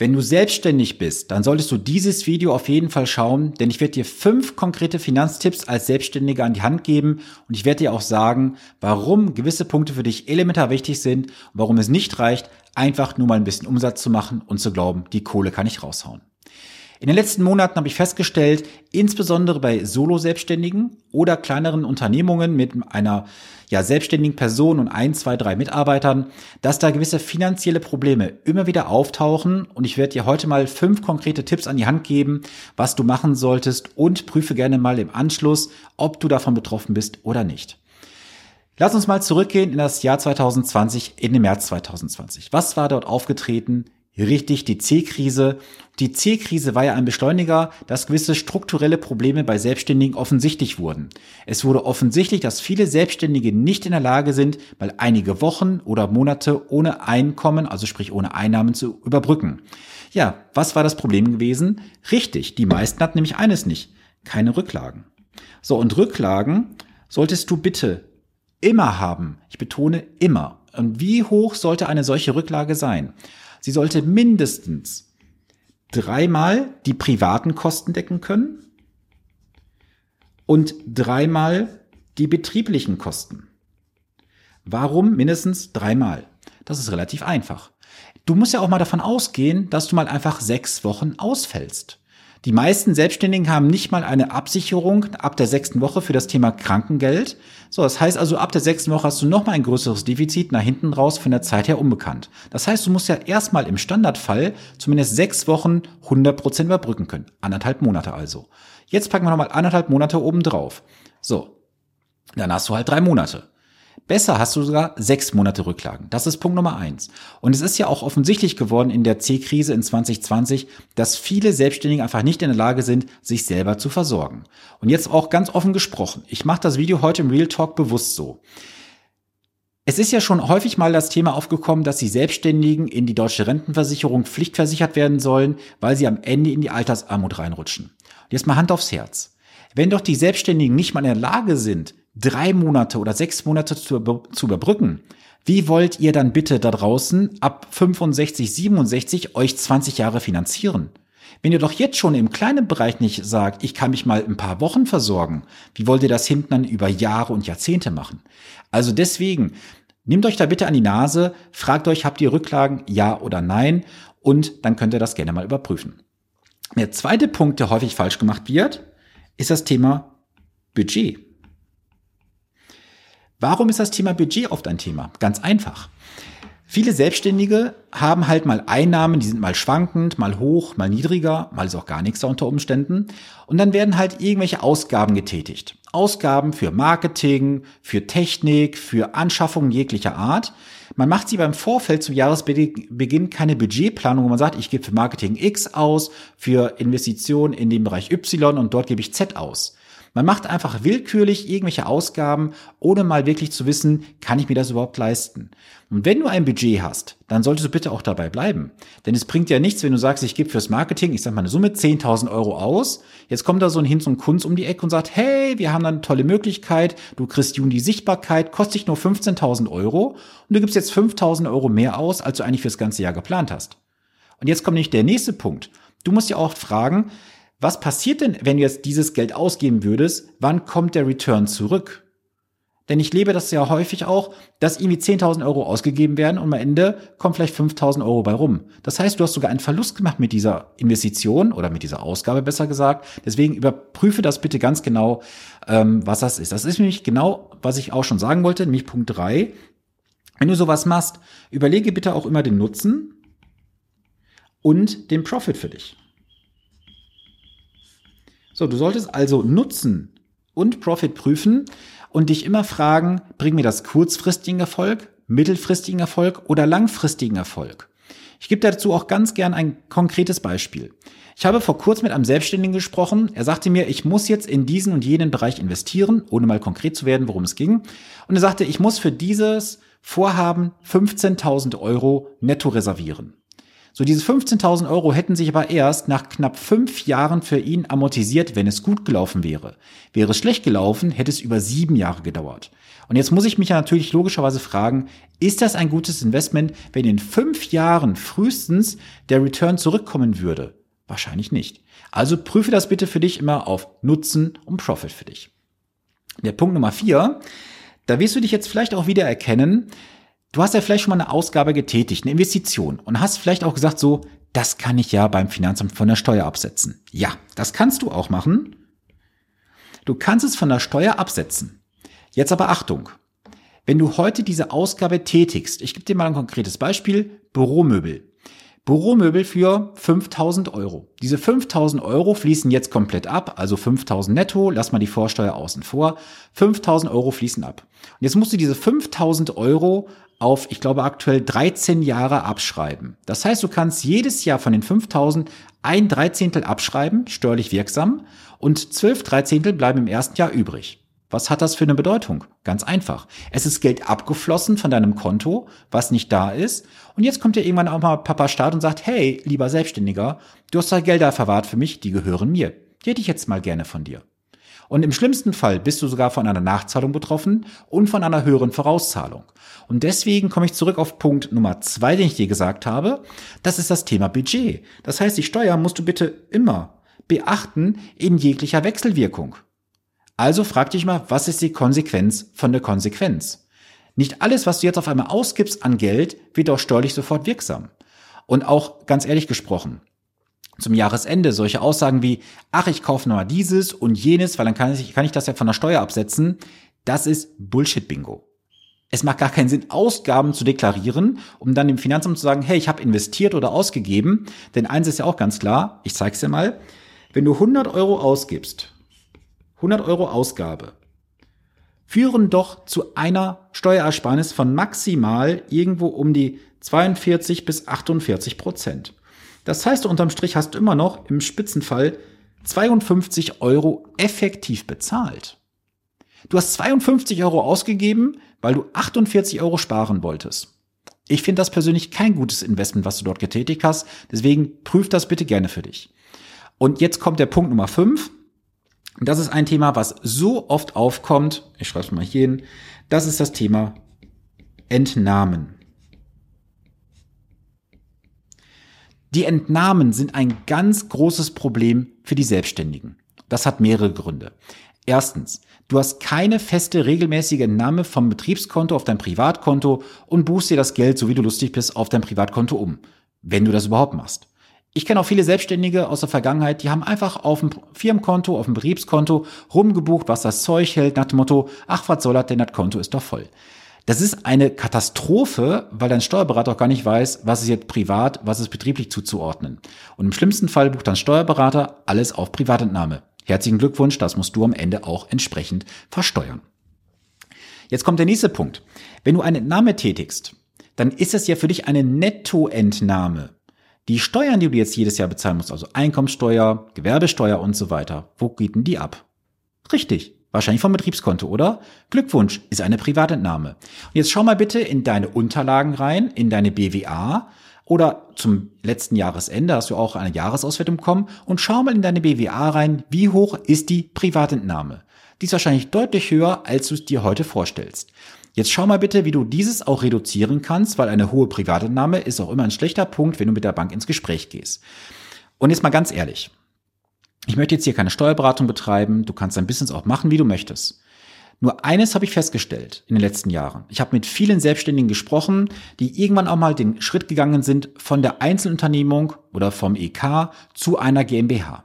Wenn du selbstständig bist, dann solltest du dieses Video auf jeden Fall schauen, denn ich werde dir fünf konkrete Finanztipps als Selbstständiger an die Hand geben und ich werde dir auch sagen, warum gewisse Punkte für dich elementar wichtig sind und warum es nicht reicht, einfach nur mal ein bisschen Umsatz zu machen und zu glauben, die Kohle kann ich raushauen. In den letzten Monaten habe ich festgestellt, insbesondere bei Solo-Selbstständigen oder kleineren Unternehmungen mit einer ja, selbstständigen Person und ein, zwei, drei Mitarbeitern, dass da gewisse finanzielle Probleme immer wieder auftauchen. Und ich werde dir heute mal fünf konkrete Tipps an die Hand geben, was du machen solltest und prüfe gerne mal im Anschluss, ob du davon betroffen bist oder nicht. Lass uns mal zurückgehen in das Jahr 2020, in den März 2020. Was war dort aufgetreten? Richtig, die C-Krise. Die C-Krise war ja ein Beschleuniger, dass gewisse strukturelle Probleme bei Selbstständigen offensichtlich wurden. Es wurde offensichtlich, dass viele Selbstständige nicht in der Lage sind, mal einige Wochen oder Monate ohne Einkommen, also sprich ohne Einnahmen zu überbrücken. Ja, was war das Problem gewesen? Richtig, die meisten hatten nämlich eines nicht, keine Rücklagen. So, und Rücklagen solltest du bitte immer haben. Ich betone immer. Und wie hoch sollte eine solche Rücklage sein? Sie sollte mindestens dreimal die privaten Kosten decken können und dreimal die betrieblichen Kosten. Warum mindestens dreimal? Das ist relativ einfach. Du musst ja auch mal davon ausgehen, dass du mal einfach sechs Wochen ausfällst. Die meisten Selbstständigen haben nicht mal eine Absicherung ab der sechsten Woche für das Thema Krankengeld. So, das heißt also, ab der sechsten Woche hast du noch mal ein größeres Defizit nach hinten raus von der Zeit her unbekannt. Das heißt, du musst ja erstmal im Standardfall zumindest sechs Wochen 100 Prozent überbrücken können. Anderthalb Monate also. Jetzt packen wir nochmal anderthalb Monate oben drauf. So. Dann hast du halt drei Monate. Besser hast du sogar sechs Monate Rücklagen. Das ist Punkt Nummer eins. Und es ist ja auch offensichtlich geworden in der C-Krise in 2020, dass viele Selbstständige einfach nicht in der Lage sind, sich selber zu versorgen. Und jetzt auch ganz offen gesprochen. Ich mache das Video heute im Real Talk bewusst so. Es ist ja schon häufig mal das Thema aufgekommen, dass die Selbstständigen in die deutsche Rentenversicherung pflichtversichert werden sollen, weil sie am Ende in die Altersarmut reinrutschen. Und jetzt mal Hand aufs Herz. Wenn doch die Selbstständigen nicht mal in der Lage sind, drei Monate oder sechs Monate zu, zu überbrücken, wie wollt ihr dann bitte da draußen ab 65, 67 euch 20 Jahre finanzieren? Wenn ihr doch jetzt schon im kleinen Bereich nicht sagt, ich kann mich mal ein paar Wochen versorgen, wie wollt ihr das hinten dann über Jahre und Jahrzehnte machen? Also deswegen, nehmt euch da bitte an die Nase, fragt euch, habt ihr Rücklagen, ja oder nein? Und dann könnt ihr das gerne mal überprüfen. Der zweite Punkt, der häufig falsch gemacht wird, ist das Thema Budget. Warum ist das Thema Budget oft ein Thema? Ganz einfach. Viele Selbstständige haben halt mal Einnahmen, die sind mal schwankend, mal hoch, mal niedriger, mal ist auch gar nichts da unter Umständen. Und dann werden halt irgendwelche Ausgaben getätigt. Ausgaben für Marketing, für Technik, für Anschaffungen jeglicher Art. Man macht sie beim Vorfeld zum Jahresbeginn keine Budgetplanung, wo man sagt, ich gebe für Marketing X aus, für Investitionen in dem Bereich Y und dort gebe ich Z aus. Man macht einfach willkürlich irgendwelche Ausgaben, ohne mal wirklich zu wissen, kann ich mir das überhaupt leisten? Und wenn du ein Budget hast, dann solltest du bitte auch dabei bleiben. Denn es bringt ja nichts, wenn du sagst, ich gebe fürs Marketing, ich sag mal eine Summe 10.000 Euro aus. Jetzt kommt da so ein Hinz und Kunz um die Ecke und sagt, hey, wir haben da eine tolle Möglichkeit, du kriegst Juni Sichtbarkeit, kostet dich nur 15.000 Euro und du gibst jetzt 5.000 Euro mehr aus, als du eigentlich fürs ganze Jahr geplant hast. Und jetzt kommt nicht der nächste Punkt. Du musst ja auch fragen, was passiert denn, wenn du jetzt dieses Geld ausgeben würdest? Wann kommt der Return zurück? Denn ich lebe das ja häufig auch, dass irgendwie 10.000 Euro ausgegeben werden und am Ende kommt vielleicht 5.000 Euro bei rum. Das heißt, du hast sogar einen Verlust gemacht mit dieser Investition oder mit dieser Ausgabe besser gesagt. Deswegen überprüfe das bitte ganz genau, ähm, was das ist. Das ist nämlich genau, was ich auch schon sagen wollte, nämlich Punkt drei. Wenn du sowas machst, überlege bitte auch immer den Nutzen und den Profit für dich. So, du solltest also Nutzen und Profit prüfen und dich immer fragen, bringt mir das kurzfristigen Erfolg, mittelfristigen Erfolg oder langfristigen Erfolg? Ich gebe dazu auch ganz gern ein konkretes Beispiel. Ich habe vor kurzem mit einem Selbstständigen gesprochen. Er sagte mir, ich muss jetzt in diesen und jenen Bereich investieren, ohne mal konkret zu werden, worum es ging. Und er sagte, ich muss für dieses Vorhaben 15.000 Euro netto reservieren. So, diese 15.000 Euro hätten sich aber erst nach knapp fünf Jahren für ihn amortisiert, wenn es gut gelaufen wäre. Wäre es schlecht gelaufen, hätte es über sieben Jahre gedauert. Und jetzt muss ich mich ja natürlich logischerweise fragen, ist das ein gutes Investment, wenn in fünf Jahren frühestens der Return zurückkommen würde? Wahrscheinlich nicht. Also prüfe das bitte für dich immer auf Nutzen und Profit für dich. Der Punkt Nummer vier, da wirst du dich jetzt vielleicht auch wieder erkennen, Du hast ja vielleicht schon mal eine Ausgabe getätigt, eine Investition und hast vielleicht auch gesagt so, das kann ich ja beim Finanzamt von der Steuer absetzen. Ja, das kannst du auch machen. Du kannst es von der Steuer absetzen. Jetzt aber Achtung. Wenn du heute diese Ausgabe tätigst, ich gebe dir mal ein konkretes Beispiel, Büromöbel. Büromöbel für 5000 Euro. Diese 5000 Euro fließen jetzt komplett ab, also 5000 netto, lass mal die Vorsteuer außen vor. 5000 Euro fließen ab. Und jetzt musst du diese 5000 Euro auf, ich glaube, aktuell 13 Jahre abschreiben. Das heißt, du kannst jedes Jahr von den 5000 ein Dreizehntel abschreiben, steuerlich wirksam, und 12 Dreizehntel bleiben im ersten Jahr übrig. Was hat das für eine Bedeutung? Ganz einfach. Es ist Geld abgeflossen von deinem Konto, was nicht da ist. Und jetzt kommt ja irgendwann auch mal Papa Staat und sagt, hey, lieber Selbstständiger, du hast da Gelder verwahrt für mich, die gehören mir. Die hätte ich jetzt mal gerne von dir. Und im schlimmsten Fall bist du sogar von einer Nachzahlung betroffen und von einer höheren Vorauszahlung. Und deswegen komme ich zurück auf Punkt Nummer zwei, den ich dir gesagt habe. Das ist das Thema Budget. Das heißt, die Steuer musst du bitte immer beachten in jeglicher Wechselwirkung. Also frag dich mal, was ist die Konsequenz von der Konsequenz? Nicht alles, was du jetzt auf einmal ausgibst an Geld, wird auch steuerlich sofort wirksam. Und auch ganz ehrlich gesprochen, zum Jahresende solche Aussagen wie, ach, ich kaufe nochmal dieses und jenes, weil dann kann ich, kann ich das ja von der Steuer absetzen, das ist Bullshit-Bingo. Es macht gar keinen Sinn, Ausgaben zu deklarieren, um dann dem Finanzamt zu sagen, hey, ich habe investiert oder ausgegeben. Denn eins ist ja auch ganz klar, ich zeige es dir mal, wenn du 100 Euro ausgibst 100 Euro Ausgabe führen doch zu einer Steuerersparnis von maximal irgendwo um die 42 bis 48 Prozent. Das heißt, unterm Strich hast du immer noch im Spitzenfall 52 Euro effektiv bezahlt. Du hast 52 Euro ausgegeben, weil du 48 Euro sparen wolltest. Ich finde das persönlich kein gutes Investment, was du dort getätigt hast. Deswegen prüf das bitte gerne für dich. Und jetzt kommt der Punkt Nummer 5. Das ist ein Thema, was so oft aufkommt. Ich schreibe es mal hier hin. Das ist das Thema Entnahmen. Die Entnahmen sind ein ganz großes Problem für die Selbstständigen. Das hat mehrere Gründe. Erstens, du hast keine feste regelmäßige Entnahme vom Betriebskonto auf dein Privatkonto und buchst dir das Geld, so wie du lustig bist, auf dein Privatkonto um. Wenn du das überhaupt machst. Ich kenne auch viele Selbstständige aus der Vergangenheit, die haben einfach auf dem Firmenkonto, auf dem Betriebskonto rumgebucht, was das Zeug hält, nach dem Motto, ach, was soll das denn, das Konto ist doch voll. Das ist eine Katastrophe, weil dein Steuerberater auch gar nicht weiß, was ist jetzt privat, was ist betrieblich zuzuordnen. Und im schlimmsten Fall bucht dein Steuerberater alles auf Privatentnahme. Herzlichen Glückwunsch, das musst du am Ende auch entsprechend versteuern. Jetzt kommt der nächste Punkt. Wenn du eine Entnahme tätigst, dann ist es ja für dich eine Nettoentnahme. Die Steuern, die du jetzt jedes Jahr bezahlen musst, also Einkommensteuer, Gewerbesteuer und so weiter, wo geht denn die ab? Richtig, wahrscheinlich vom Betriebskonto, oder? Glückwunsch, ist eine Privatentnahme. Und jetzt schau mal bitte in deine Unterlagen rein, in deine BWA oder zum letzten Jahresende hast du auch eine Jahresauswertung bekommen und schau mal in deine BWA rein, wie hoch ist die Privatentnahme. Die ist wahrscheinlich deutlich höher, als du es dir heute vorstellst. Jetzt schau mal bitte, wie du dieses auch reduzieren kannst, weil eine hohe Privatentnahme ist auch immer ein schlechter Punkt, wenn du mit der Bank ins Gespräch gehst. Und jetzt mal ganz ehrlich. Ich möchte jetzt hier keine Steuerberatung betreiben. Du kannst dein Business auch machen, wie du möchtest. Nur eines habe ich festgestellt in den letzten Jahren. Ich habe mit vielen Selbstständigen gesprochen, die irgendwann auch mal den Schritt gegangen sind von der Einzelunternehmung oder vom EK zu einer GmbH.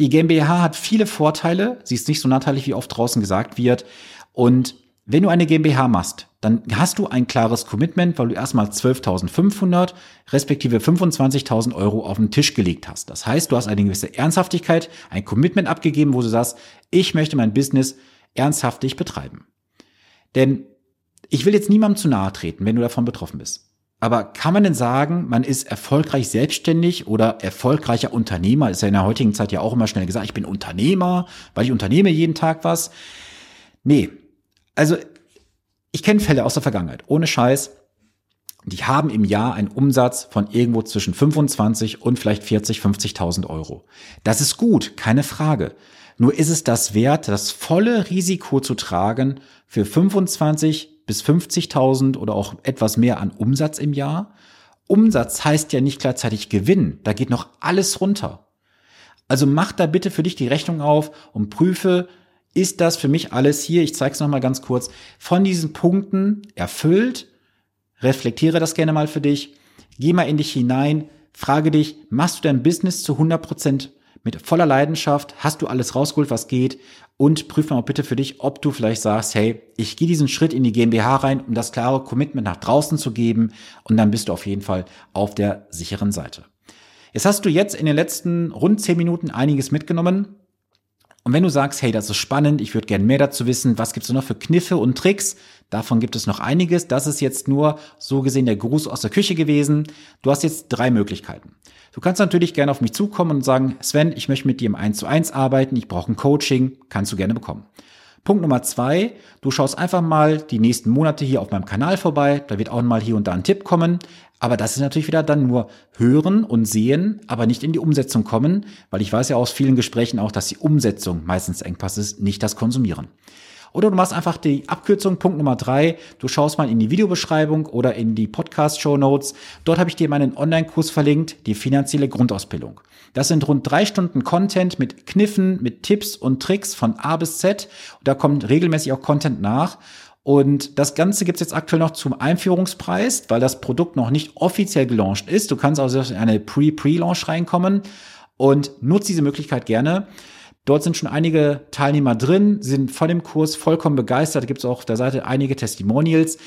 Die GmbH hat viele Vorteile. Sie ist nicht so nachteilig, wie oft draußen gesagt wird. Und wenn du eine GmbH machst, dann hast du ein klares Commitment, weil du erstmal 12.500 respektive 25.000 Euro auf den Tisch gelegt hast. Das heißt, du hast eine gewisse Ernsthaftigkeit, ein Commitment abgegeben, wo du sagst, ich möchte mein Business ernsthaftig betreiben. Denn ich will jetzt niemandem zu nahe treten, wenn du davon betroffen bist. Aber kann man denn sagen, man ist erfolgreich selbstständig oder erfolgreicher Unternehmer? Ist ja in der heutigen Zeit ja auch immer schnell gesagt, ich bin Unternehmer, weil ich unternehme jeden Tag was. Nee, also ich kenne Fälle aus der Vergangenheit, ohne Scheiß. die haben im Jahr einen Umsatz von irgendwo zwischen 25 und vielleicht 40, 50.000 Euro. Das ist gut, keine Frage. Nur ist es das wert, das volle Risiko zu tragen für 25 bis 50.000 oder auch etwas mehr an Umsatz im Jahr? Umsatz heißt ja nicht gleichzeitig Gewinn. Da geht noch alles runter. Also mach da bitte für dich die Rechnung auf und prüfe, ist das für mich alles hier, ich zeige es nochmal ganz kurz, von diesen Punkten erfüllt? Reflektiere das gerne mal für dich. Geh mal in dich hinein. Frage dich, machst du dein Business zu 100 Prozent mit voller Leidenschaft? Hast du alles rausgeholt, was geht? Und prüfe mal bitte für dich, ob du vielleicht sagst, hey, ich gehe diesen Schritt in die GmbH rein, um das klare Commitment nach draußen zu geben. Und dann bist du auf jeden Fall auf der sicheren Seite. Jetzt hast du jetzt in den letzten rund zehn Minuten einiges mitgenommen. Und wenn du sagst, hey, das ist spannend, ich würde gerne mehr dazu wissen, was gibt's noch für Kniffe und Tricks? Davon gibt es noch einiges. Das ist jetzt nur so gesehen der Gruß aus der Küche gewesen. Du hast jetzt drei Möglichkeiten. Du kannst natürlich gerne auf mich zukommen und sagen, Sven, ich möchte mit dir im 1 zu 1 arbeiten, ich brauche ein Coaching, kannst du gerne bekommen. Punkt Nummer zwei, du schaust einfach mal die nächsten Monate hier auf meinem Kanal vorbei. Da wird auch mal hier und da ein Tipp kommen. Aber das ist natürlich wieder dann nur hören und sehen, aber nicht in die Umsetzung kommen, weil ich weiß ja aus vielen Gesprächen auch, dass die Umsetzung meistens Engpass ist, nicht das Konsumieren. Oder du machst einfach die Abkürzung, Punkt Nummer drei. Du schaust mal in die Videobeschreibung oder in die Podcast-Show Notes. Dort habe ich dir meinen Online-Kurs verlinkt, die finanzielle Grundausbildung. Das sind rund drei Stunden Content mit Kniffen, mit Tipps und Tricks von A bis Z. Und da kommt regelmäßig auch Content nach. Und das Ganze gibt's jetzt aktuell noch zum Einführungspreis, weil das Produkt noch nicht offiziell gelauncht ist. Du kannst also in eine Pre-Pre-Launch reinkommen und nutze diese Möglichkeit gerne. Dort sind schon einige Teilnehmer drin, sind von dem Kurs vollkommen begeistert. Gibt es auch auf der Seite einige Testimonials.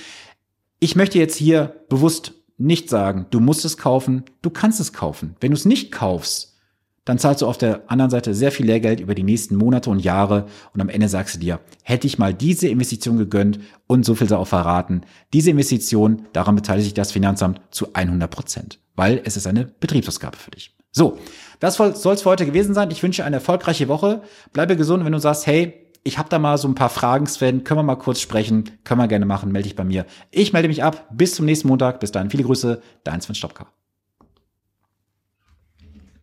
Ich möchte jetzt hier bewusst nicht sagen, du musst es kaufen, du kannst es kaufen. Wenn du es nicht kaufst, dann zahlst du auf der anderen Seite sehr viel Lehrgeld über die nächsten Monate und Jahre und am Ende sagst du dir, hätte ich mal diese Investition gegönnt und so viel sei auch verraten, diese Investition, daran beteiligt sich das Finanzamt zu 100 Prozent, weil es ist eine Betriebsausgabe für dich. So, das soll es für heute gewesen sein. Ich wünsche eine erfolgreiche Woche. Bleibe gesund, wenn du sagst, hey, ich habe da mal so ein paar Fragen, Sven, können wir mal kurz sprechen, können wir gerne machen, melde dich bei mir. Ich melde mich ab. Bis zum nächsten Montag. Bis dahin, viele Grüße, dein Sven Stopka.